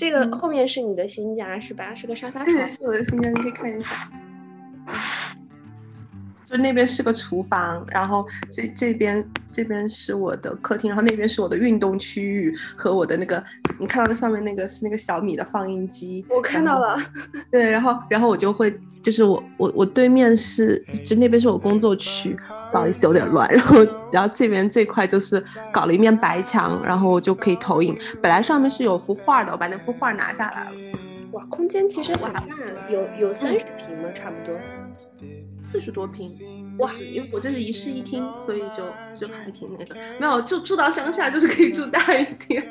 这个后面是你的新家是吧？是个沙发对，床。是我的新家，你可以看一下。就那边是个厨房，然后这这边这边是我的客厅，然后那边是我的运动区域和我的那个，你看到的上面那个是那个小米的放映机。我看到了，对，然后然后我就会，就是我我我对面是，就那边是我工作区，不好意思有点乱，然后然后这边这块就是搞了一面白墙，然后我就可以投影。本来上面是有幅画的，我把那幅画拿下来了，哇，空间其实很大，有有三十平吗？差不多。四十多平，哇！因为我这是一室一厅，所以就就还挺那个。没有，就住到乡下就是可以住大一点。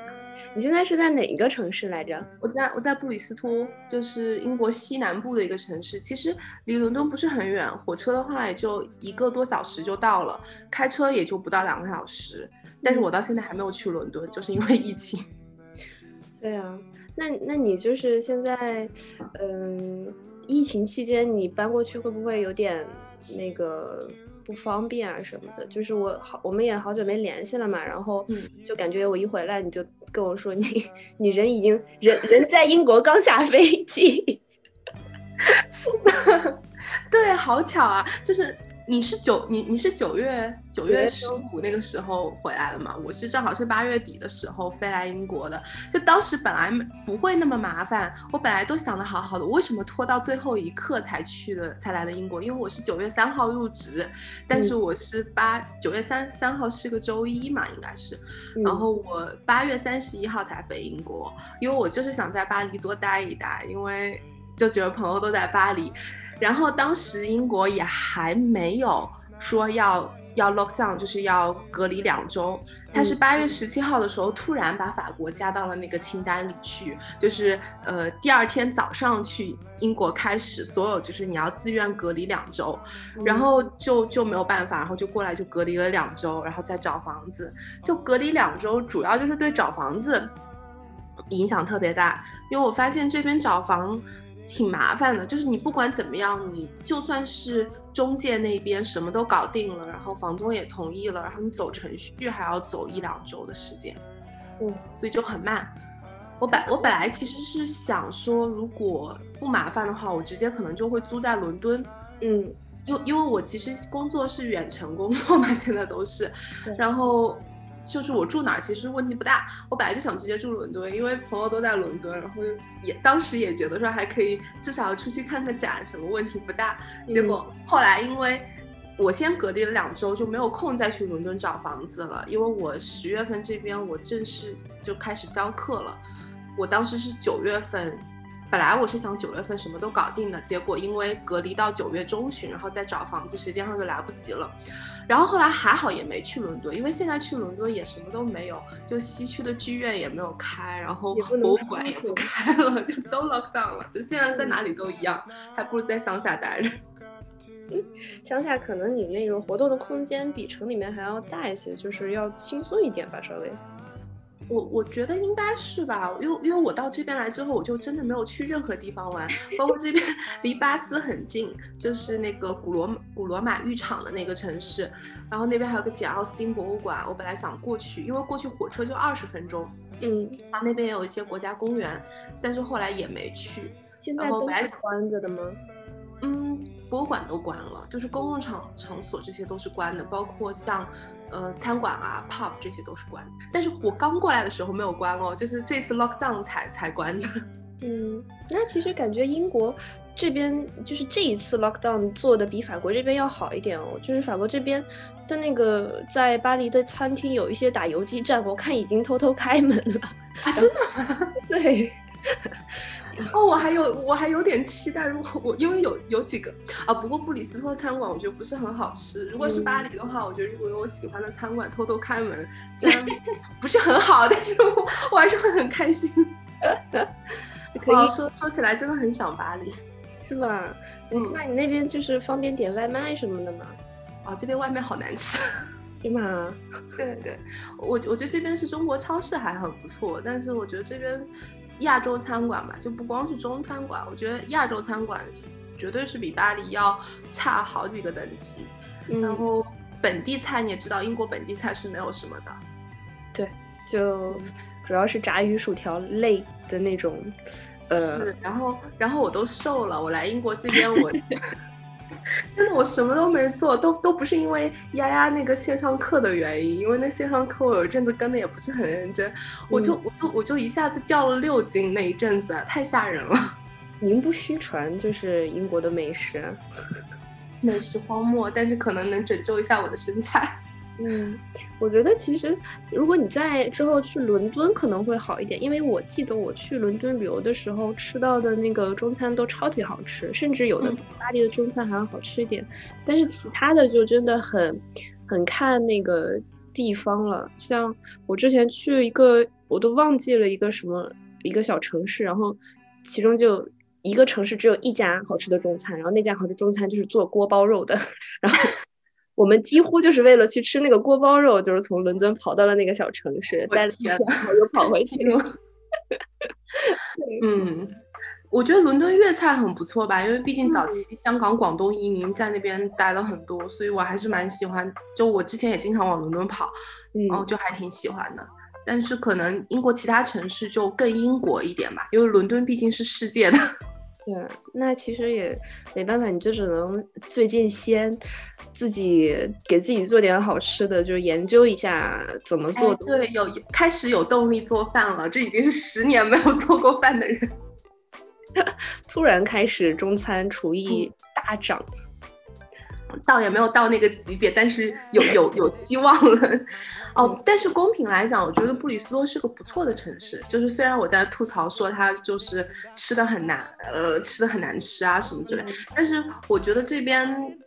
你现在是在哪一个城市来着？我在我在布里斯托，就是英国西南部的一个城市，其实离伦敦不是很远，火车的话也就一个多小时就到了，开车也就不到两个小时。但是我到现在还没有去伦敦，就是因为疫情。对啊，那那你就是现在，嗯。疫情期间你搬过去会不会有点那个不方便啊什么的？就是我好，我们也好久没联系了嘛，然后就感觉我一回来你就跟我说你 你人已经人人在英国刚下飞机，是的，对，好巧啊，就是。你是九你你是九月九月十五那个时候回来的嘛？我是正好是八月底的时候飞来英国的。就当时本来不会那么麻烦，我本来都想的好好的，我为什么拖到最后一刻才去的才来的英国？因为我是九月三号入职，但是我是八九月三三号是个周一嘛，应该是。然后我八月三十一号才飞英国，因为我就是想在巴黎多待一待，因为就觉得朋友都在巴黎。然后当时英国也还没有说要要 lock down，就是要隔离两周。他是八月十七号的时候突然把法国加到了那个清单里去，就是呃第二天早上去英国开始，所有就是你要自愿隔离两周，然后就就没有办法，然后就过来就隔离了两周，然后再找房子。就隔离两周，主要就是对找房子影响特别大，因为我发现这边找房。挺麻烦的，就是你不管怎么样，你就算是中介那边什么都搞定了，然后房东也同意了，然后你走程序还要走一两周的时间，嗯，所以就很慢。我本我本来其实是想说，如果不麻烦的话，我直接可能就会租在伦敦，嗯，因因为我其实工作是远程工作嘛，现在都是，然后。就是我住哪儿其实问题不大，我本来就想直接住伦敦，因为朋友都在伦敦，然后也当时也觉得说还可以，至少出去看个展，什么问题不大。结果后来因为我先隔离了两周，就没有空再去伦敦找房子了，因为我十月份这边我正式就开始教课了，我当时是九月份。本来我是想九月份什么都搞定的，结果因为隔离到九月中旬，然后再找房子，时间上就来不及了。然后后来还好也没去伦敦，因为现在去伦敦也什么都没有，就西区的剧院也没有开，然后博物馆也不 开了，就都 lock down 了。就现在在哪里都一样，还不如在乡下待着。乡下可能你那个活动的空间比城里面还要大一些，就是要轻松一点吧，稍微。我我觉得应该是吧，因为因为我到这边来之后，我就真的没有去任何地方玩，包括这边 离巴斯很近，就是那个古罗古罗马浴场的那个城市，然后那边还有个简奥斯汀博物馆，我本来想过去，因为过去火车就二十分钟，嗯，然后那边也有一些国家公园，但是后来也没去。现在都是关着的吗？嗯，博物馆都关了，就是公共场场所这些都是关的，包括像。呃，餐馆啊，pub 这些都是关的，但是我刚过来的时候没有关哦，就是这次 lockdown 才才关的。嗯，那其实感觉英国这边就是这一次 lockdown 做的比法国这边要好一点哦，就是法国这边的那个在巴黎的餐厅有一些打游击战，我看已经偷偷开门了。啊，真的？对。哦，我还有我还有点期待，如果我因为有有几个啊，不过布里斯托的餐馆我觉得不是很好吃。如果是巴黎的话，我觉得如果有我喜欢的餐馆偷偷开门，虽然不是很好，但是我我还是会很开心。可以说说起来真的很想巴黎，是吧？嗯，那你那边就是方便点外卖什么的吗？啊，这边外卖好难吃，对吗？对对，我我觉得这边是中国超市还很不错，但是我觉得这边。亚洲餐馆吧，就不光是中餐馆，我觉得亚洲餐馆绝对是比巴黎要差好几个等级。然后本地菜你也知道，英国本地菜是没有什么的。对，就主要是炸鱼薯条类的那种。是，然后然后我都瘦了，我来英国这边我。真的，我什么都没做，都都不是因为丫丫那个线上课的原因，因为那线上课我有一阵子跟的也不是很认真，我就我就我就一下子掉了六斤，那一阵子太吓人了。名不虚传，就是英国的美食，美食荒漠，但是可能能拯救一下我的身材。嗯，我觉得其实如果你在之后去伦敦可能会好一点，因为我记得我去伦敦旅游的时候吃到的那个中餐都超级好吃，甚至有的比巴黎的中餐还要好吃一点。但是其他的就真的很很看那个地方了。像我之前去一个，我都忘记了一个什么一个小城市，然后其中就一个城市只有一家好吃的中餐，然后那家好吃中餐就是做锅包肉的，然后。我们几乎就是为了去吃那个锅包肉，就是从伦敦跑到了那个小城市，待了一天，又跑回去 了。嗯，我觉得伦敦粤菜很不错吧，因为毕竟早期香港、广东移民在那边待了很多，所以我还是蛮喜欢。就我之前也经常往伦敦跑，嗯，就还挺喜欢的。但是可能英国其他城市就更英国一点吧，因为伦敦毕竟是世界的。对，那其实也没办法，你就只能最近先自己给自己做点好吃的，就是研究一下怎么做。对，有开始有动力做饭了，这已经是十年没有做过饭的人，突然开始中餐厨艺大涨。倒也没有到那个级别，但是有有有希望了。哦，但是公平来讲，我觉得布里斯托是个不错的城市。就是虽然我在吐槽说它就是吃的很难，呃，吃的很难吃啊什么之类，但是我觉得这边。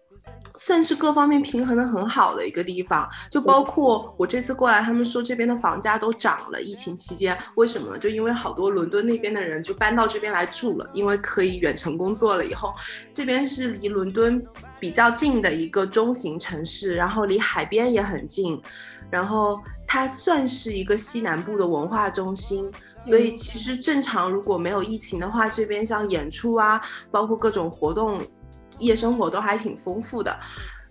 算是各方面平衡的很好的一个地方，就包括我这次过来，他们说这边的房价都涨了。疫情期间，为什么呢？就因为好多伦敦那边的人就搬到这边来住了，因为可以远程工作了。以后这边是离伦敦比较近的一个中型城市，然后离海边也很近，然后它算是一个西南部的文化中心。所以其实正常如果没有疫情的话，这边像演出啊，包括各种活动。夜生活都还挺丰富的，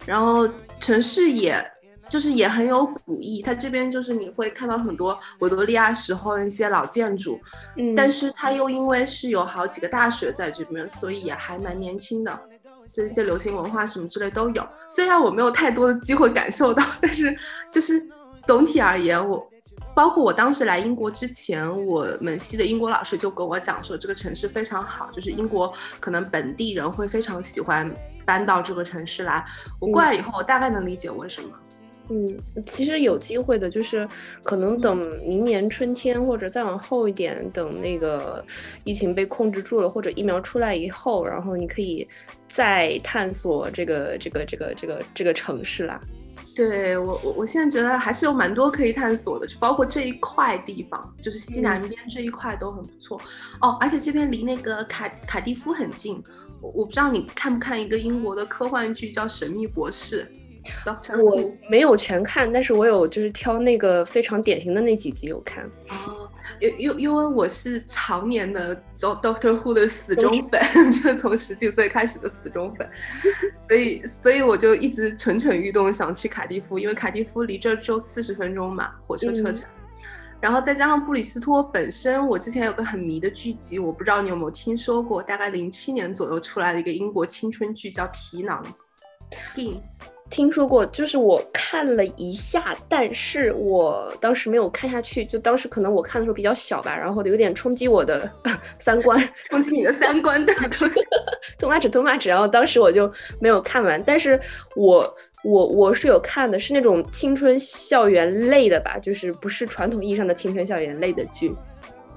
然后城市也就是也很有古意，它这边就是你会看到很多维多利亚时候的一些老建筑，嗯，但是它又因为是有好几个大学在这边，所以也还蛮年轻的，就一些流行文化什么之类都有。虽然我没有太多的机会感受到，但是就是总体而言我。包括我当时来英国之前，我们系的英国老师就跟我讲说，这个城市非常好，就是英国可能本地人会非常喜欢搬到这个城市来。我过来以后，我大概能理解为什么。嗯，其实有机会的，就是可能等明年春天或者再往后一点，等那个疫情被控制住了，或者疫苗出来以后，然后你可以再探索这个这个这个这个这个城市啦。对我，我我现在觉得还是有蛮多可以探索的，就包括这一块地方，就是西南边这一块都很不错哦。而且这边离那个卡卡蒂夫很近，我我不知道你看不看一个英国的科幻剧叫《神秘博士》。我没有全看，但是我有就是挑那个非常典型的那几集有看。哦，因因因为我是常年的 Doctor Who 的死忠粉，就是从十几岁开始的死忠粉，所以所以我就一直蠢蠢欲动想去卡蒂夫，因为卡蒂夫离这只有四十分钟嘛，火车车程。然后再加上布里斯托本身，我之前有个很迷的剧集，我不知道你有没有听说过，大概零七年左右出来的一个英国青春剧叫《皮囊》，Skin。听说过，就是我看了一下，但是我当时没有看下去。就当时可能我看的时候比较小吧，然后有点冲击我的 三观，冲击你的三观的，too much，too much。然后当时我就没有看完。但是我我我是有看的，是那种青春校园类的吧，就是不是传统意义上的青春校园类的剧。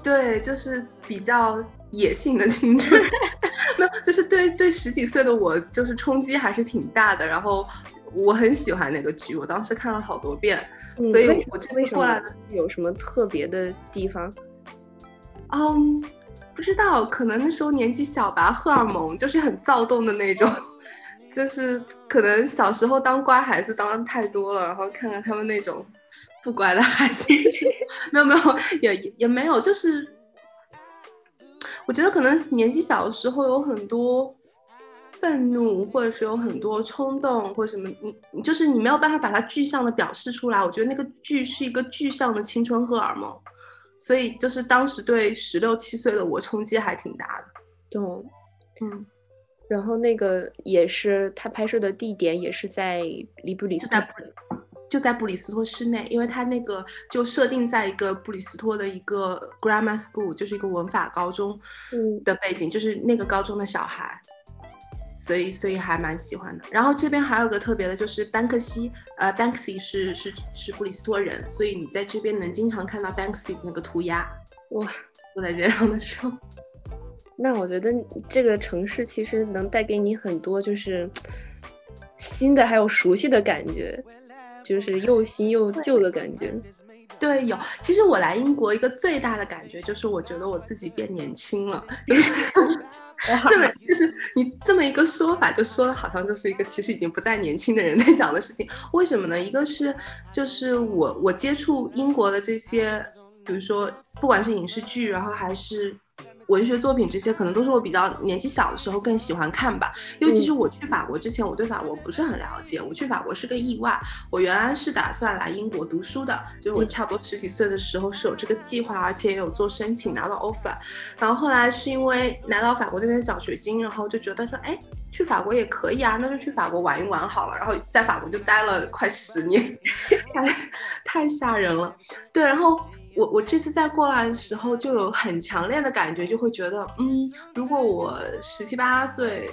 对，就是比较野性的青春，没有就是对对十几岁的我，就是冲击还是挺大的。然后。我很喜欢那个剧，我当时看了好多遍，所以我这次过来的有什么特别的地方？嗯，不知道，可能那时候年纪小吧，荷尔蒙就是很躁动的那种，就是可能小时候当乖孩子当的太多了，然后看看他们那种不乖的孩子，没有没有，也也没有，就是我觉得可能年纪小的时候有很多。愤怒，或者是有很多冲动，或者什么，你你就是你没有办法把它具象的表示出来。我觉得那个剧是一个具象的青春荷尔蒙，所以就是当时对十六七岁的我冲击还挺大的。对，嗯，然后那个也是他拍摄的地点也是在里布里斯在就在布里斯托市内，因为他那个就设定在一个布里斯托的一个 grammar school，就是一个文法高中的背景，就是那个高中的小孩，所以所以还蛮喜欢的。然后这边还有个特别的，就是班克西，呃，Banksy 是是是布里斯托人，所以你在这边能经常看到 Banksy 那个涂鸦，哇，坐在街上的时候。那我觉得这个城市其实能带给你很多，就是新的还有熟悉的感觉。就是又新又旧的感觉，对，有。其实我来英国一个最大的感觉就是，我觉得我自己变年轻了。这么就是你这么一个说法，就说的好像就是一个其实已经不再年轻的人在讲的事情。为什么呢？一个是就是我我接触英国的这些，比如说不管是影视剧，然后还是。文学作品这些可能都是我比较年纪小的时候更喜欢看吧，因为其实我去法国之前，我对法国不是很了解。我去法国是个意外，我原来是打算来英国读书的，就是我差不多十几岁的时候是有这个计划，而且也有做申请拿到 offer。然后后来是因为拿到法国那边的奖学金，然后就觉得说，哎，去法国也可以啊，那就去法国玩一玩好了。然后在法国就待了快十年，太太吓人了。对，然后。我我这次再过来的时候就有很强烈的感觉，就会觉得，嗯，如果我十七八岁，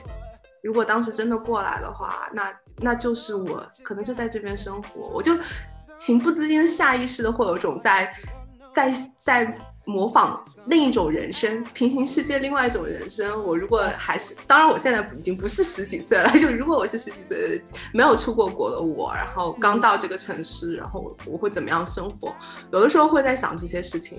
如果当时真的过来的话，那那就是我可能就在这边生活，我就情不自禁的下意识的会有种在在在。模仿另一种人生，平行世界另外一种人生。我如果还是，当然我现在已经不是十几岁了。就如果我是十几岁没有出过国的我，然后刚到这个城市，然后我会怎么样生活？有的时候会在想这些事情。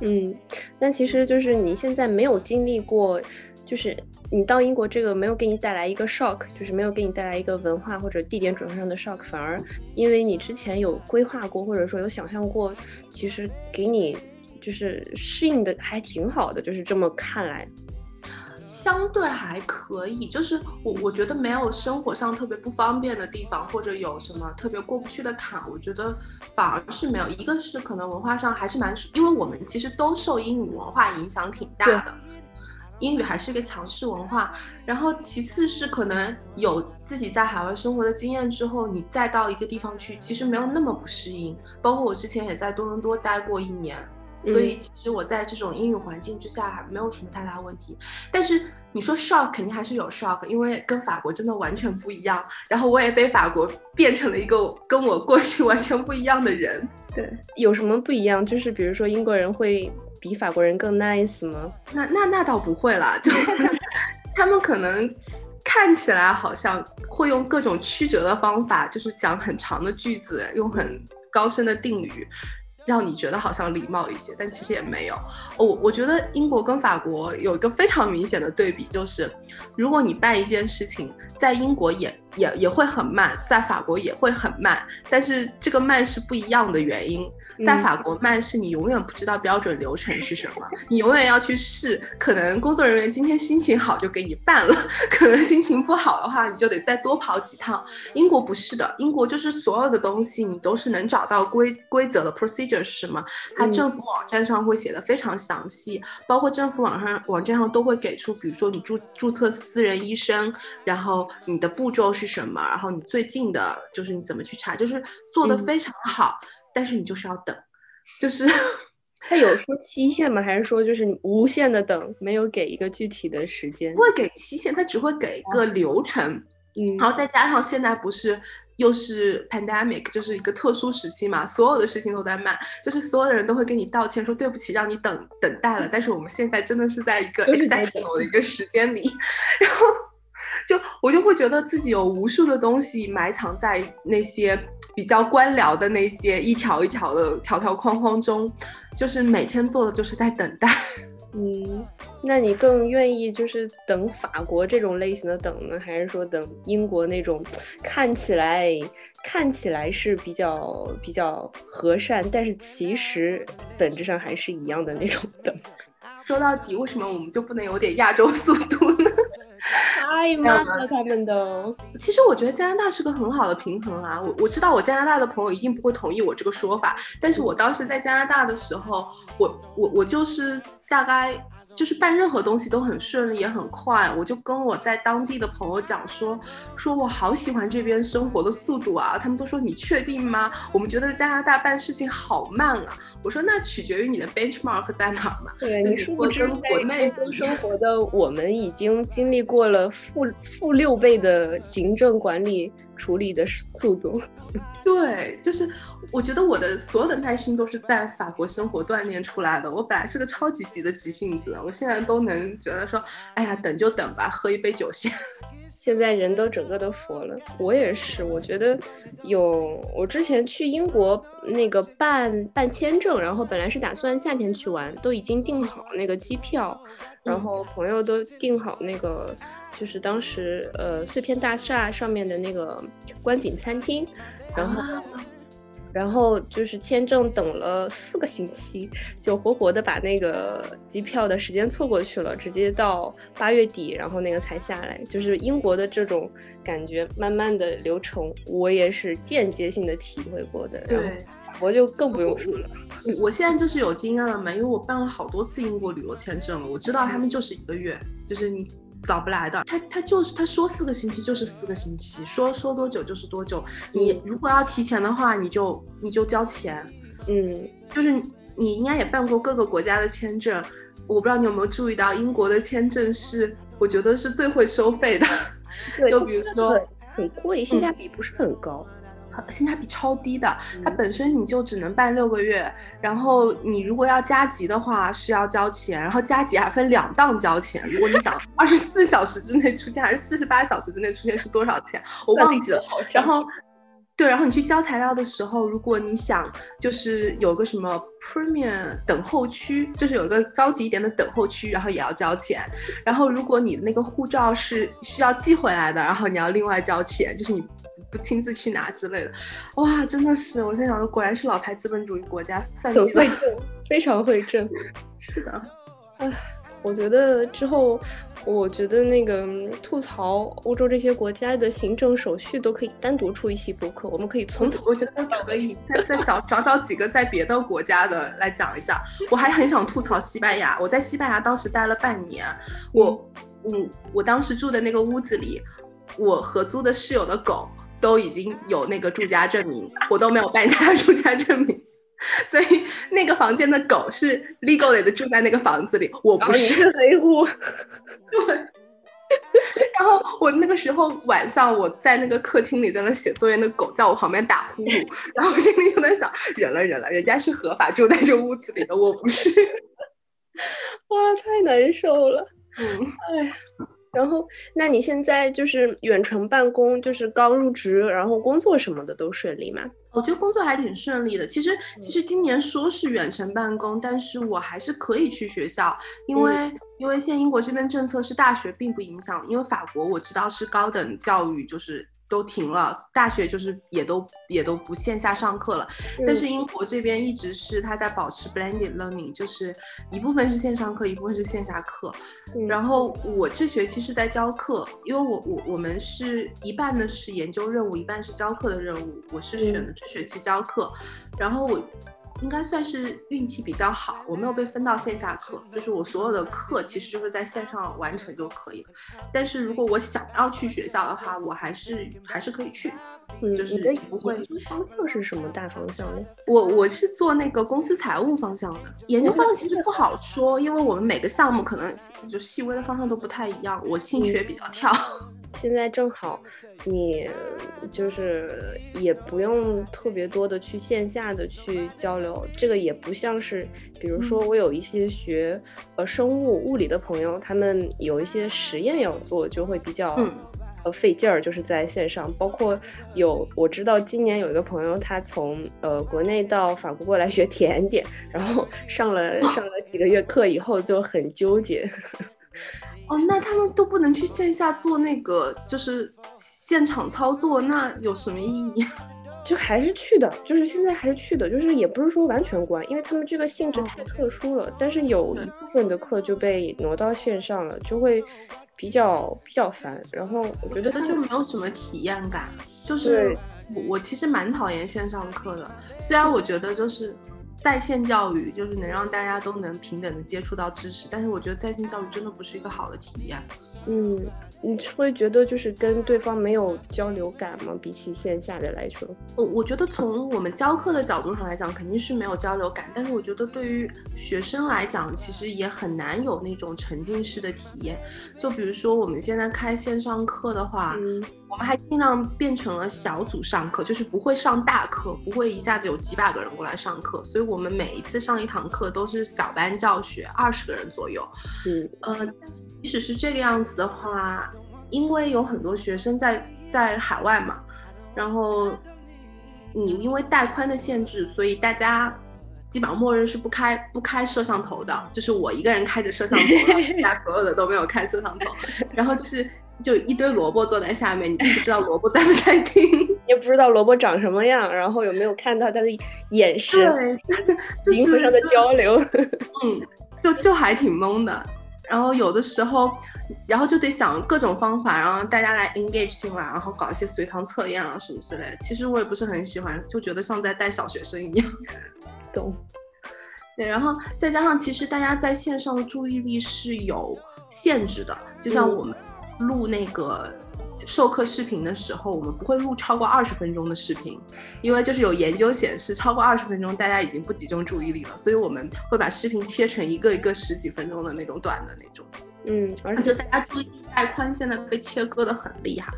嗯，但其实就是你现在没有经历过，就是你到英国这个没有给你带来一个 shock，就是没有给你带来一个文化或者地点转换上的 shock，反而因为你之前有规划过，或者说有想象过，其实给你。就是适应的还挺好的，就是这么看来，相对还可以。就是我我觉得没有生活上特别不方便的地方，或者有什么特别过不去的坎，我觉得反而是没有。一个是可能文化上还是蛮，因为我们其实都受英语文化影响挺大的，英语还是一个强势文化。然后其次是可能有自己在海外生活的经验之后，你再到一个地方去，其实没有那么不适应。包括我之前也在多伦多待过一年。所以其实我在这种英语环境之下还没有什么太大问题，但是你说 shock 肯定还是有 shock，因为跟法国真的完全不一样。然后我也被法国变成了一个跟我过去 完全不一样的人。对，有什么不一样？就是比如说英国人会比法国人更 nice 吗？那那那倒不会啦，就 他们可能看起来好像会用各种曲折的方法，就是讲很长的句子，用很高深的定语。让你觉得好像礼貌一些，但其实也没有。我我觉得英国跟法国有一个非常明显的对比，就是如果你办一件事情，在英国也。也也会很慢，在法国也会很慢，但是这个慢是不一样的原因。在法国慢是你永远不知道标准流程是什么，你永远要去试。可能工作人员今天心情好就给你办了，可能心情不好的话你就得再多跑几趟。英国不是的，英国就是所有的东西你都是能找到规规则的 procedure 是什么，它政府网站上会写的非常详细，包括政府网上网站上都会给出，比如说你注注册私人医生，然后你的步骤是。是什么？然后你最近的就是你怎么去查，就是做的非常好，但是你就是要等，就是 他有说期限吗？还是说就是无限的等，没有给一个具体的时间？不会给期限，他只会给一个流程。嗯，然后再加上现在不是又是 pandemic，就是一个特殊时期嘛，所有的事情都在慢，就是所有的人都会跟你道歉说对不起，让你等等待了。但是我们现在真的是在一个 exceptional 的一个时间里，然后。就我就会觉得自己有无数的东西埋藏在那些比较官僚的那些一条一条的条条框框中，就是每天做的就是在等待。嗯，那你更愿意就是等法国这种类型的等呢，还是说等英国那种看起来看起来是比较比较和善，但是其实本质上还是一样的那种等？说到底，为什么我们就不能有点亚洲速度呢？太慢了，他们都。其实我觉得加拿大是个很好的平衡啊。我我知道我加拿大的朋友一定不会同意我这个说法，但是我当时在加拿大的时候，我我我就是大概。就是办任何东西都很顺利，也很快。我就跟我在当地的朋友讲说，说我好喜欢这边生活的速度啊。他们都说你确定吗？我们觉得加拿大办事情好慢啊。我说那取决于你的 benchmark 在哪儿嘛。对，你是不是国内生 活的我们已经经历过了负负六倍的行政管理处理的速度？对，就是我觉得我的所有的耐心都是在法国生活锻炼出来的。我本来是个超级急的急性子，我现在都能觉得说，哎呀，等就等吧，喝一杯酒先。现在人都整个都佛了，我也是。我觉得有我之前去英国那个办办签证，然后本来是打算夏天去玩，都已经订好那个机票，然后朋友都订好那个，就是当时呃碎片大厦上面的那个观景餐厅。然后，然后就是签证等了四个星期，就活活的把那个机票的时间错过去了，直接到八月底，然后那个才下来。就是英国的这种感觉，慢慢的流程，我也是间接性的体会过的。对，我就更不用说了。我现在就是有经验了嘛，因为我办了好多次英国旅游签证了，我知道他们就是一个月，就是你。早不来的，他他就是他说四个星期就是四个星期，说说多久就是多久。你如果要提前的话，你就你就交钱。嗯，就是你应该也办过各个国家的签证，我不知道你有没有注意到，英国的签证是我觉得是最会收费的。就比如说很贵，性价比不是很高。性价比超低的，它本身你就只能办六个月，然后你如果要加急的话是要交钱，然后加急还分两档交钱。如果你想 二十四小时之内出现还是四十八小时之内出现是多少钱，我忘记了。然后，对，然后你去交材料的时候，如果你想就是有个什么 premium 等候区，就是有一个高级一点的等候区，然后也要交钱。然后如果你的那个护照是需要寄回来的，然后你要另外交钱，就是你。不亲自去拿之类的，哇，真的是！我在想说，果然是老牌资本主义国家，算计会挣，非常会挣。是的，唉，我觉得之后，我觉得那个吐槽欧洲这些国家的行政手续都可以单独出一期播客，我们可以从头，我觉得可以再再找找找几个在别的国家的来讲一讲。我还很想吐槽西班牙，我在西班牙当时待了半年，我，嗯，我当时住的那个屋子里，我合租的室友的狗。都已经有那个住家证明，我都没有办下住家证明，所以那个房间的狗是 legally 的住在那个房子里，我不是黑户。对。然后我那个时候晚上我在那个客厅里在那写作业，那狗在我旁边打呼噜，然后我心里就在想，忍了忍了，人家是合法住在这屋子里的，我不是。哇，太难受了。嗯，哎呀。然后，那你现在就是远程办公，就是刚入职，然后工作什么的都顺利吗？我觉得工作还挺顺利的。其实，其实今年说是远程办公，但是我还是可以去学校，因为因为现在英国这边政策是大学并不影响，因为法国我知道是高等教育就是。都停了，大学就是也都也都不线下上课了。但是英国这边一直是他在保持 blended learning，就是一部分是线上课，一部分是线下课。然后我这学期是在教课，因为我我我们是一半的是研究任务，一半是教课的任务。我是选的这学期教课，然后我。应该算是运气比较好，我没有被分到线下课，就是我所有的课其实就是在线上完成就可以了。但是如果我想要去学校的话，我还是还是可以去，就是不会。方向是什么大方向呢？我我是做那个公司财务方向的，研究方向其实不好说，因为我们每个项目可能就细微的方向都不太一样。我兴趣也比较跳。现在正好，你就是也不用特别多的去线下的去交流，这个也不像是，比如说我有一些学呃生物物理的朋友，他们有一些实验要做，就会比较呃费劲儿，就是在线上。包括有我知道今年有一个朋友，他从呃国内到法国过来学甜点，然后上了上了几个月课以后就很纠结。哦，那他们都不能去线下做那个，就是现场操作，那有什么意义？就还是去的，就是现在还是去的，就是也不是说完全关，因为他们这个性质太特殊了。但是有一部分的课就被挪到线上了，就会比较比较烦。然后我觉得就没有什么体验感，就是我我其实蛮讨厌线上课的，虽然我觉得就是在线教育就是能让大家都能平等的接触到知识，但是我觉得在线教育真的不是一个好的体验。嗯。你会觉得就是跟对方没有交流感吗？比起线下的来说，我我觉得从我们教课的角度上来讲，肯定是没有交流感。但是我觉得对于学生来讲，其实也很难有那种沉浸式的体验。就比如说我们现在开线上课的话，我们还尽量变成了小组上课，就是不会上大课，不会一下子有几百个人过来上课。所以我们每一次上一堂课都是小班教学，二十个人左右。嗯，呃。即使是这个样子的话，因为有很多学生在在海外嘛，然后你因为带宽的限制，所以大家基本上默认是不开不开摄像头的，就是我一个人开着摄像头，其他所有的都没有开摄像头。然后就是就一堆萝卜坐在下面，你不知道萝卜在不在听，也不知道萝卜长什么样，然后有没有看到他的眼神，灵魂上的交流，嗯，就就还挺懵的。然后有的时候，然后就得想各种方法，然后大家来 engage 进来，然后搞一些随堂测验啊什么之类的。其实我也不是很喜欢，就觉得像在带小学生一样。懂。对，然后再加上其实大家在线上的注意力是有限制的，就像我们录那个。授课视频的时候，我们不会录超过二十分钟的视频，因为就是有研究显示，超过二十分钟大家已经不集中注意力了，所以我们会把视频切成一个一个十几分钟的那种短的那种。嗯，而且大家注意力带宽现在被切割的很厉害。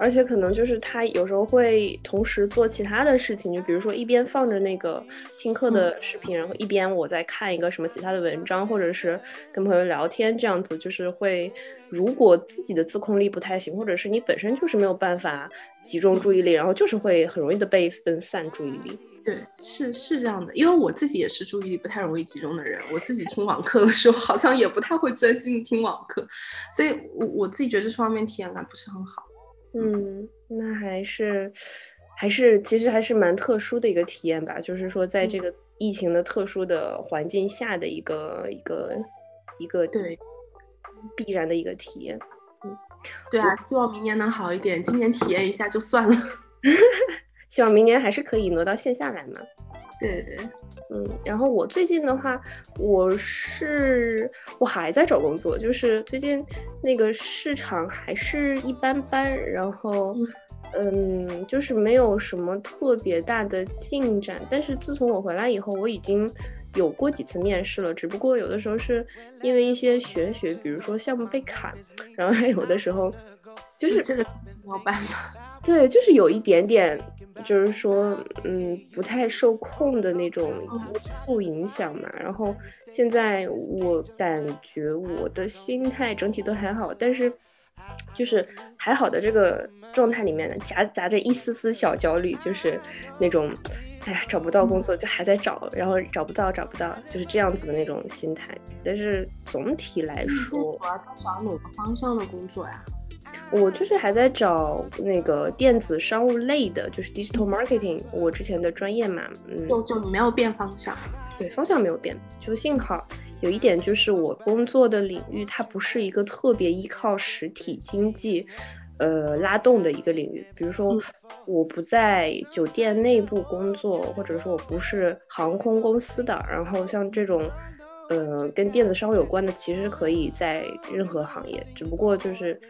而且可能就是他有时候会同时做其他的事情，就比如说一边放着那个听课的视频，然后一边我在看一个什么其他的文章，或者是跟朋友聊天，这样子就是会，如果自己的自控力不太行，或者是你本身就是没有办法集中注意力，然后就是会很容易的被分散注意力。对，是是这样的，因为我自己也是注意力不太容易集中的人，我自己听网课的时候好像也不太会专心听网课，所以我我自己觉得这方面体验感不是很好。嗯，那还是还是其实还是蛮特殊的一个体验吧，就是说在这个疫情的特殊的环境下的一个一个一个对必然的一个体验。嗯，对啊，希望明年能好一点，今年体验一下就算了。希望明年还是可以挪到线下来嘛。对对，嗯，然后我最近的话，我是我还在找工作，就是最近那个市场还是一般般，然后嗯，就是没有什么特别大的进展。但是自从我回来以后，我已经有过几次面试了，只不过有的时候是因为一些玄学，比如说项目被砍，然后还有的时候就是这个没有办法。对，就是有一点点，就是说，嗯，不太受控的那种因素影响嘛。然后现在我感觉我的心态整体都还好，但是就是还好的这个状态里面呢，夹杂着一丝丝小焦虑，就是那种，哎呀，找不到工作就还在找，然后找不到找不到，就是这样子的那种心态。但是总体来说，主要在找哪个方向的工作呀？我就是还在找那个电子商务类的，就是 digital marketing，我之前的专业嘛，嗯，就就没有变方向，对，方向没有变，就幸好有一点就是我工作的领域它不是一个特别依靠实体经济，呃拉动的一个领域，比如说我不在酒店内部工作，或者说我不是航空公司的，然后像这种。呃，跟电子商务有关的，其实可以在任何行业，只不过就是，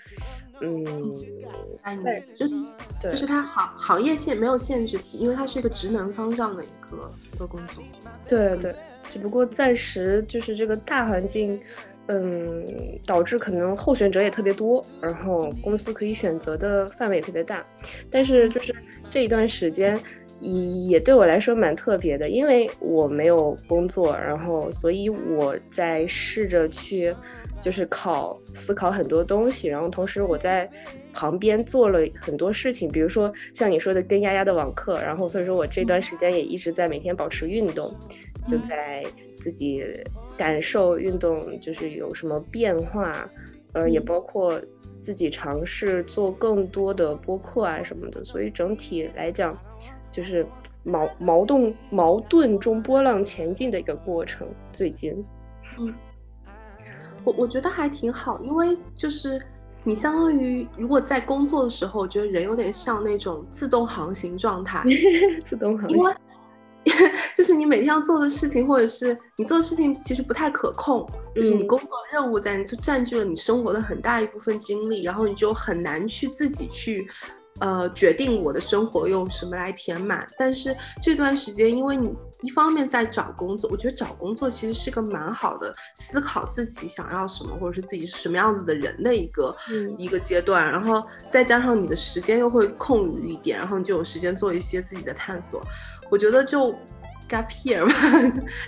嗯，在就是就是它行行业限没有限制，因为它是一个职能方向的一个一个工作。对对，只不过暂时就是这个大环境，嗯，导致可能候选者也特别多，然后公司可以选择的范围也特别大，但是就是这一段时间。也对我来说蛮特别的，因为我没有工作，然后所以我在试着去，就是考思考很多东西，然后同时我在旁边做了很多事情，比如说像你说的跟丫丫的网课，然后所以说我这段时间也一直在每天保持运动，就在自己感受运动就是有什么变化，呃，也包括自己尝试做更多的播客啊什么的，所以整体来讲。就是矛矛盾矛盾中波浪前进的一个过程。最近，嗯，我我觉得还挺好，因为就是你相当于如果在工作的时候，我觉得人有点像那种自动航行状态，自动航行。就是你每天要做的事情，或者是你做的事情，其实不太可控。就是你工作任务在，就占据了你生活的很大一部分精力，然后你就很难去自己去，呃，决定我的生活用什么来填满。但是这段时间，因为你一方面在找工作，我觉得找工作其实是个蛮好的思考自己想要什么，或者是自己是什么样子的人的一个一个阶段。然后再加上你的时间又会空余一点，然后你就有时间做一些自己的探索。我觉得就 gap year 吧，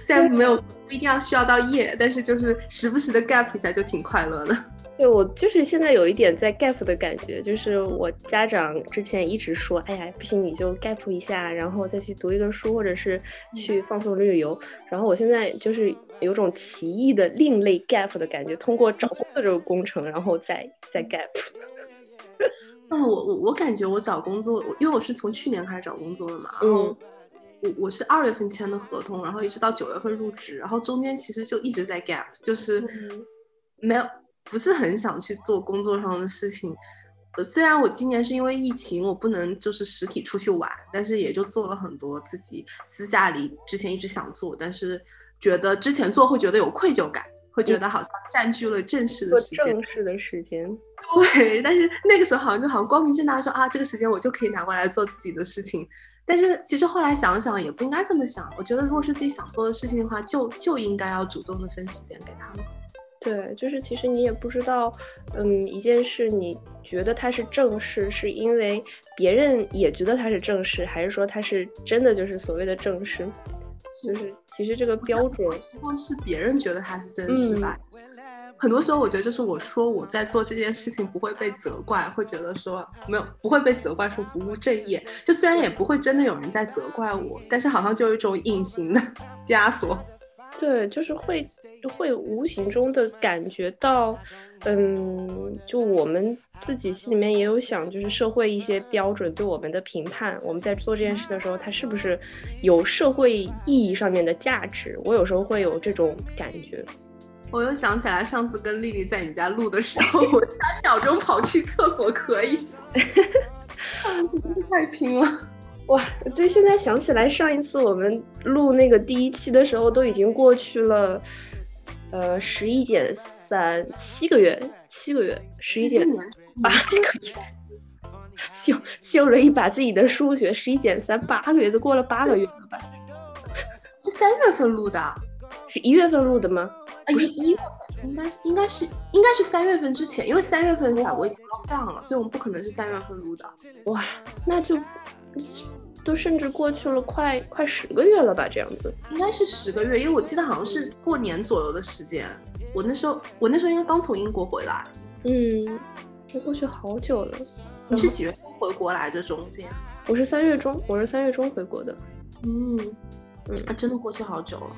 现 在没有不一定要需要到夜，但是就是时不时的 gap 一下就挺快乐的。对我就是现在有一点在 gap 的感觉，就是我家长之前一直说，哎呀不行你就 gap 一下，然后再去读一个书或者是去放松旅游。然后我现在就是有种奇异的另类 gap 的感觉，通过找工作这个工程，然后再再 gap。啊，我我我感觉我找工作，因为我是从去年开始找工作的嘛，然后。我我是二月份签的合同，然后一直到九月份入职，然后中间其实就一直在 gap，就是没有不是很想去做工作上的事情。呃，虽然我今年是因为疫情，我不能就是实体出去玩，但是也就做了很多自己私下里之前一直想做，但是觉得之前做会觉得有愧疚感，会觉得好像占据了正式的时间。正式的时间。对，但是那个时候好像就好像光明正大说啊，这个时间我就可以拿过来做自己的事情。但是其实后来想想也不应该这么想，我觉得如果是自己想做的事情的话，就就应该要主动的分时间给他们。对，就是其实你也不知道，嗯，一件事你觉得它是正事，是因为别人也觉得它是正事，还是说它是真的就是所谓的正事？就是其实这个标准，希望是别人觉得它是正事吧。很多时候，我觉得就是我说我在做这件事情不会被责怪，会觉得说没有不会被责怪说不务正业。就虽然也不会真的有人在责怪我，但是好像就有一种隐形的 枷锁。对，就是会会无形中的感觉到，嗯，就我们自己心里面也有想，就是社会一些标准对我们的评判，我们在做这件事的时候，它是不是有社会意义上面的价值？我有时候会有这种感觉。我又想起来上次跟丽丽在你家录的时候，我三秒钟跑去厕所可以，太拼了！哇，对，现在想起来上一次我们录那个第一期的时候，都已经过去了，呃，十一减三七个月，七个月，十一减八个月，秀秀了一把自己的数学，十一减三八个月，都过了八个月了吧？是三月份录的。是一月份录的吗？啊，一一月份应该应该是应该是三月份之前，因为三月份法国已经落档了，所以我们不可能是三月份录的。哇，那就都甚至过去了快快十个月了吧？这样子应该是十个月，因为我记得好像是过年左右的时间。我那时候我那时候应该刚从英国回来。嗯，这过去好久了。你是几月份回国来着？中间？我是三月中，我是三月中回国的。嗯嗯，啊，真的过去好久了。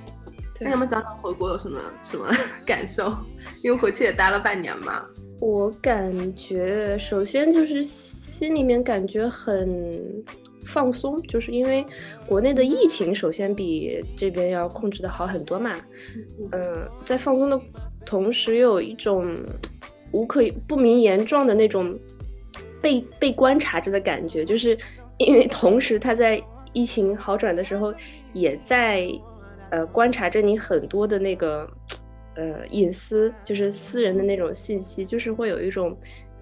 那有没有讲讲回国有什么什么 感受？因为回去也待了半年嘛。我感觉首先就是心里面感觉很放松，就是因为国内的疫情首先比这边要控制的好很多嘛。嗯，在放松的同时，又有一种无可不明言状的那种被被观察着的感觉，就是因为同时他在疫情好转的时候也在。呃，观察着你很多的那个，呃，隐私，就是私人的那种信息，就是会有一种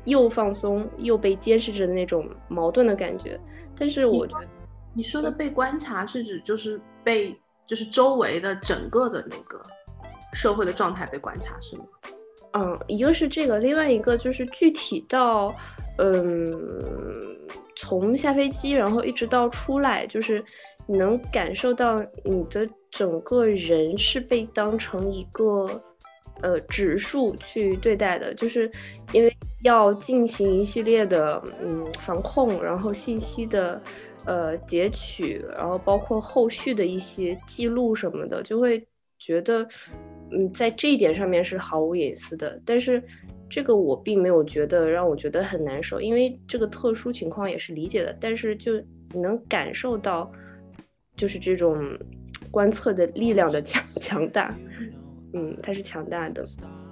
又放松又被监视着的那种矛盾的感觉。但是我觉得，你说的被观察是指就是被就是周围的整个的那个社会的状态被观察是吗？嗯，一个是这个，另外一个就是具体到，嗯，从下飞机然后一直到出来，就是你能感受到你的。整个人是被当成一个呃指数去对待的，就是因为要进行一系列的嗯防控，然后信息的呃截取，然后包括后续的一些记录什么的，就会觉得嗯在这一点上面是毫无隐私的。但是这个我并没有觉得让我觉得很难受，因为这个特殊情况也是理解的。但是就能感受到，就是这种观测的力量的强 强大。嗯，它是强大的。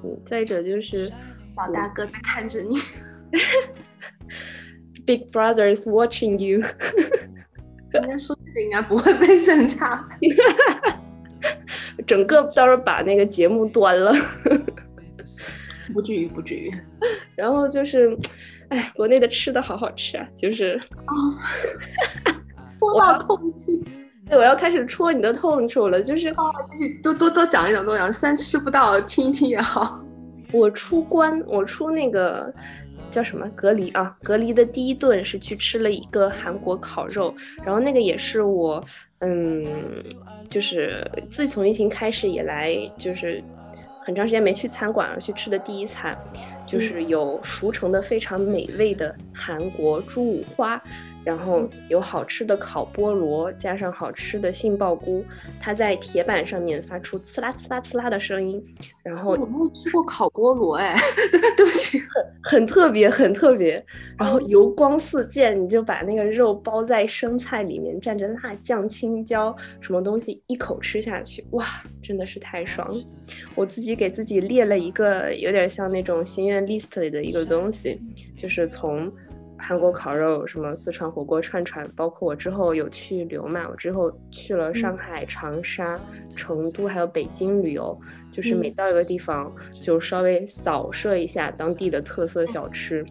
嗯，再者就是老大哥在看着你，Big Brother is watching you。应该说这个应该不会被审查。整个到时候把那个节目端了。不至于，不至于。然后就是，哎，国内的吃的好好吃啊，就是啊，戳到痛处。对，我要开始戳你的痛处了，就是啊，多多多讲一讲，多讲，虽然吃不到，听一听也好。我出关，我出那个叫什么隔离啊？隔离的第一顿是去吃了一个韩国烤肉，然后那个也是我，嗯，就是自从疫情开始以来，就是很长时间没去餐馆了，去吃的第一餐，就是有熟成的非常美味的韩国猪五花。然后有好吃的烤菠萝，加上好吃的杏鲍菇，它在铁板上面发出刺啦刺啦刺啦的声音。然后我没有吃过烤菠萝，哎，对对不起，很很特别，很特别。然后油光四溅，你就把那个肉包在生菜里面，蘸着辣酱、青椒什么东西，一口吃下去，哇，真的是太爽！我自己给自己列了一个有点像那种心愿 list 里的一个东西，就是从。韩国烤肉，什么四川火锅串串，包括我之后有去旅游嘛，我之后去了上海、长沙、成都，还有北京旅游，就是每到一个地方就稍微扫射一下当地的特色小吃，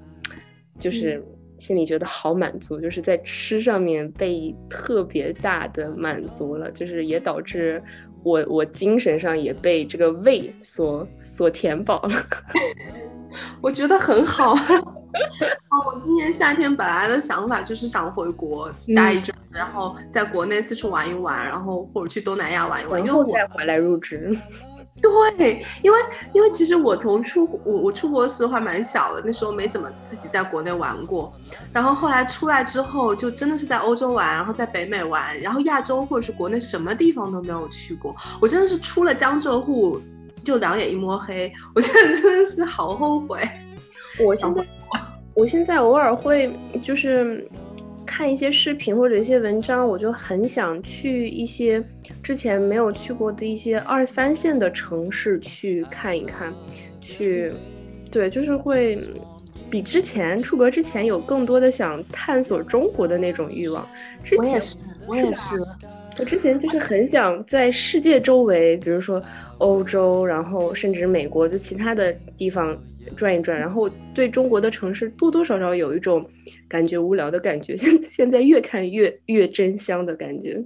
就是心里觉得好满足，就是在吃上面被特别大的满足了，就是也导致我我精神上也被这个胃所所填饱了，我觉得很好。哦，我今年夏天本来的想法就是想回国待一阵子，然后在国内四处玩一玩，然后或者去东南亚玩一玩，然后再回来入职。对，因为因为其实我从出我我出国的时候还蛮小的，那时候没怎么自己在国内玩过，然后后来出来之后就真的是在欧洲玩，然后在北美玩，然后亚洲或者是国内什么地方都没有去过，我真的是出了江浙沪就两眼一摸黑，我现在真的是好后悔。我现在。我现在偶尔会就是看一些视频或者一些文章，我就很想去一些之前没有去过的一些二三线的城市去看一看，去，对，就是会比之前出国之前有更多的想探索中国的那种欲望。我也是，我也是，我之前就是很想在世界周围，比如说欧洲，然后甚至美国，就其他的地方。转一转，然后对中国的城市多多少少有一种感觉无聊的感觉。现现在越看越越真香的感觉。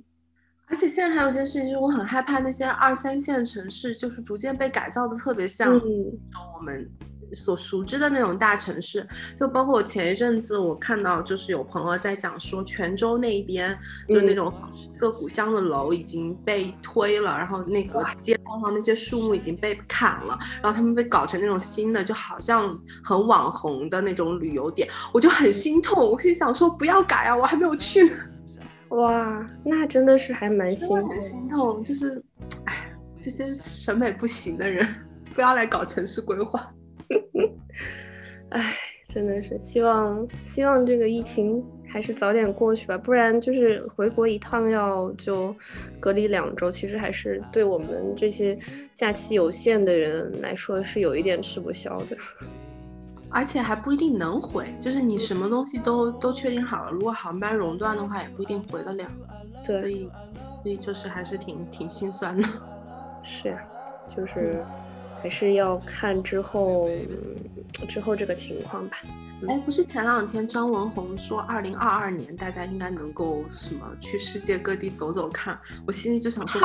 而且现在还有一件事情，就是我很害怕那些二三线城市，就是逐渐被改造的特别像我们。所熟知的那种大城市，就包括我前一阵子我看到，就是有朋友在讲说，泉州那边就那种色古香的楼已经被推了，然后那个街那些树木已经被砍了，然后他们被搞成那种新的，就好像很网红的那种旅游点，我就很心痛，我心想说不要改啊，我还没有去呢。哇，那真的是还蛮心痛，心痛，就是，哎，这些审美不行的人，不要来搞城市规划。哎，真的是希望希望这个疫情还是早点过去吧，不然就是回国一趟要就隔离两周，其实还是对我们这些假期有限的人来说是有一点吃不消的，而且还不一定能回，就是你什么东西都都确定好了，如果航班熔断的话，也不一定回得了。对，所以所以就是还是挺挺心酸的。是呀，就是。还是要看之后之后这个情况吧。哎，不是前两天张文宏说，二零二二年大家应该能够什么去世界各地走走看。我心里就想说，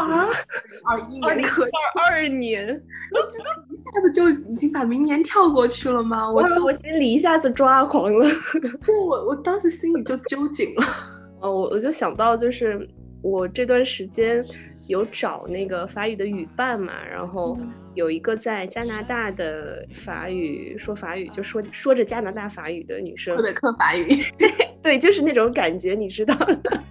二一 年、二二年，我直接一下子就已经把明年跳过去了吗？我我心里一下子抓狂了。我我当时心里就揪紧了。哦，我我就想到就是。我这段时间有找那个法语的语伴嘛，然后有一个在加拿大的法语说法语，就说说着加拿大法语的女生，魁北克法语，对，就是那种感觉，你知道的。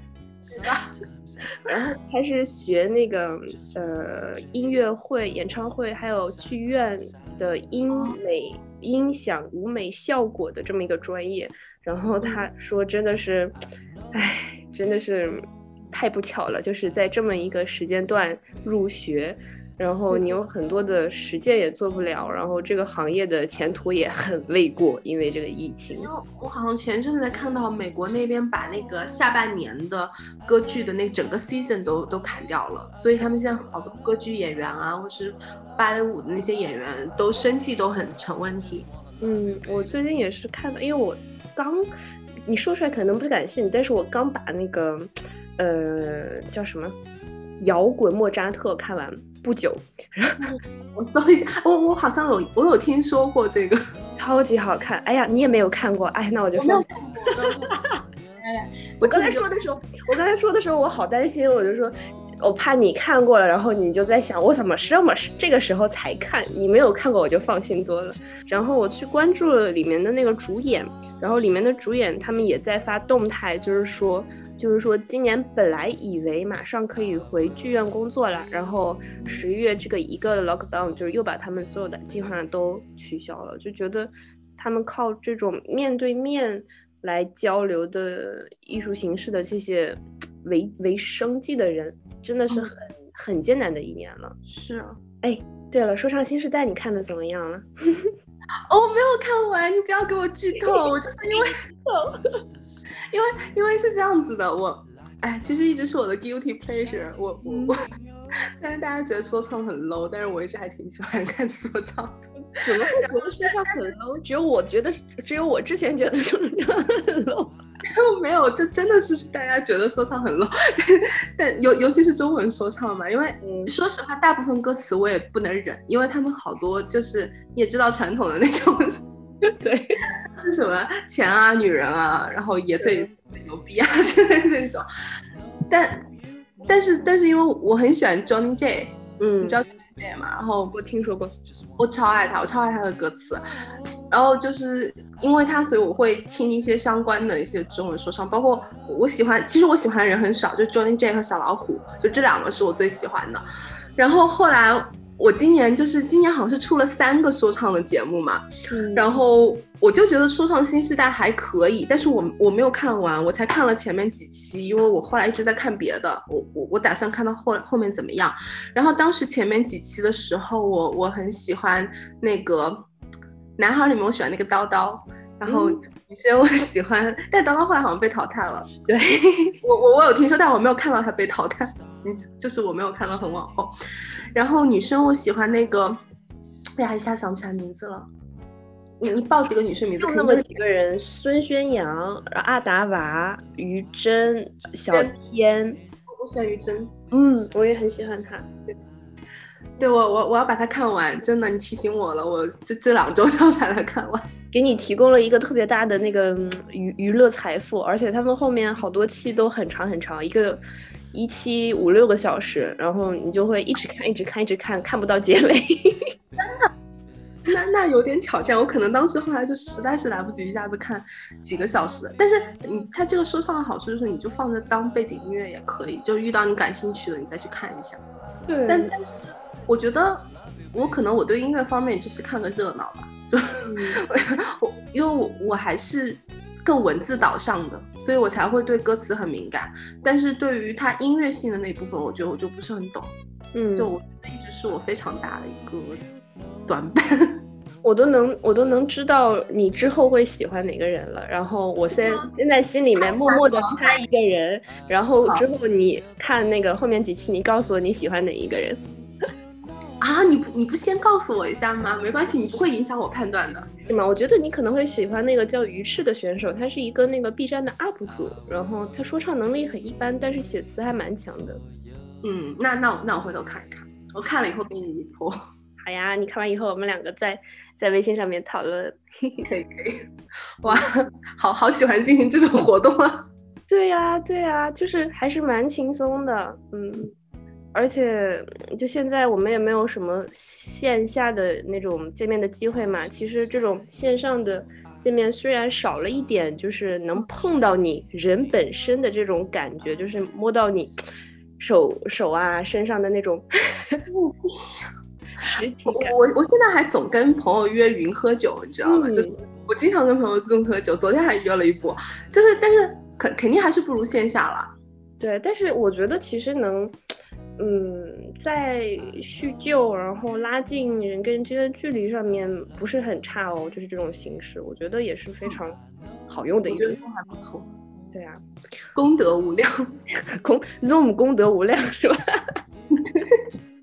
然后他是学那个呃音乐会、演唱会还有剧院的音美、音响、舞美效果的这么一个专业，然后他说真的是，唉。真的是太不巧了，就是在这么一个时间段入学。然后你有很多的实践也做不了，然后这个行业的前途也很未过，因为这个疫情。我好像前阵子在看到美国那边把那个下半年的歌剧的那整个 season 都都砍掉了，所以他们现在好多歌剧演员啊，或是芭蕾舞的那些演员都生计都很成问题。嗯，我最近也是看到，因为我刚你说出来可能不感兴趣，但是我刚把那个呃叫什么摇滚莫扎特看完。不久，我搜一下，我我好像有我有听说过这个，超级好看。哎呀，你也没有看过，哎，那我就说。我 刚才说的时候，我刚才说的时候，我好担心，我就说，我怕你看过了，然后你就在想，我怎么这么这个时候才看？你没有看过，我就放心多了。然后我去关注了里面的那个主演，然后里面的主演他们也在发动态，就是说。就是说，今年本来以为马上可以回剧院工作了，然后十一月这个一个 lockdown 就是又把他们所有的计划都取消了，就觉得他们靠这种面对面来交流的艺术形式的这些为为生计的人，真的是很很艰难的一年了。是啊，哎，对了，说唱新时代你看的怎么样了？哦，没有看完，你不要给我剧透，我就是因为。因为因为是这样子的，我，哎，其实一直是我的 guilty pleasure。我我我，虽然大家觉得说唱很 low，但是我一直还挺喜欢看说唱的。怎么会觉得说唱很 low？只有我觉得，只有我之前觉得说唱很 low。没有，这真的是大家觉得说唱很 low。但尤尤其是中文说唱嘛，因为说实话，大部分歌词我也不能忍，因为他们好多就是你也知道传统的那种。对，是什么钱啊、女人啊，然后也最牛逼啊之类这种。但，但是，但是，因为我很喜欢 Johnny J，嗯，你知道 Johnny J 吗？然后我听说过，我超爱他，我超爱他的歌词。然后就是因为他，所以我会听一些相关的一些中文说唱，包括我喜欢，其实我喜欢的人很少，就 Johnny J 和小老虎，就这两个是我最喜欢的。然后后来。我今年就是今年好像是出了三个说唱的节目嘛，然后我就觉得说唱新时代还可以，但是我我没有看完，我才看了前面几期，因为我后来一直在看别的，我我我打算看到后后面怎么样。然后当时前面几期的时候，我我很喜欢那个男孩里面我喜欢那个叨叨，然后女生我喜欢，但当当后来好像被淘汰了。对我我我有听说，但我没有看到他被淘汰。就是我没有看到很往后，然后女生我喜欢那个，哎呀一下想不起来名字了，你你报几个女生名字？就那么几个人：孙宣阳、阿达娃、于真、小天。我喜欢于真，嗯，我也很喜欢她。对我我我要把它看完，真的，你提醒我了，我这这两周就要把它看完。给你提供了一个特别大的那个娱娱乐财富，而且他们后面好多期都很长很长，一个。一期五六个小时，然后你就会一直看，一直看，一直看，看不到结尾。真的？那那有点挑战。我可能当时后来就实在是来不及一下子看几个小时。但是，你它这个说唱的好处就是，你就放着当背景音乐也可以，就遇到你感兴趣的，你再去看一下。对。但但是，我觉得我可能我对音乐方面就是看个热闹吧。就我，因为我我还是。更文字导向的，所以我才会对歌词很敏感。但是对于它音乐性的那部分，我觉得我就不是很懂。嗯，就我一直是我非常大的一个短板。我都能，我都能知道你之后会喜欢哪个人了。然后我现现在心里面默默的猜一个人，然后之后你看那个后面几期，你告诉我你喜欢哪一个人。啊，你不你不先告诉我一下吗？没关系，你不会影响我判断的，对吗？我觉得你可能会喜欢那个叫鱼翅的选手，他是一个那个 B 站的 UP 主，然后他说唱能力很一般，但是写词还蛮强的。嗯，那那我那我回头看一看，我看了以后给你一波。好呀，你看完以后我们两个在在微信上面讨论。可以可以，哇，好好喜欢进行这种活动啊。对呀对呀，就是还是蛮轻松的，嗯。而且，就现在我们也没有什么线下的那种见面的机会嘛。其实这种线上的见面虽然少了一点，就是能碰到你人本身的这种感觉，就是摸到你手手啊身上的那种 实体感。我我现在还总跟朋友约云喝酒，你知道吗？就是我经常跟朋友自动喝酒，昨天还约了一波。就是但是肯肯定还是不如线下了。对，但是我觉得其实能，嗯，在叙旧然后拉近人跟人之间的距离上面不是很差哦，就是这种形式，我觉得也是非常好用的一个，还不错。对啊，功德无量，功 Zoom 功德无量是吧？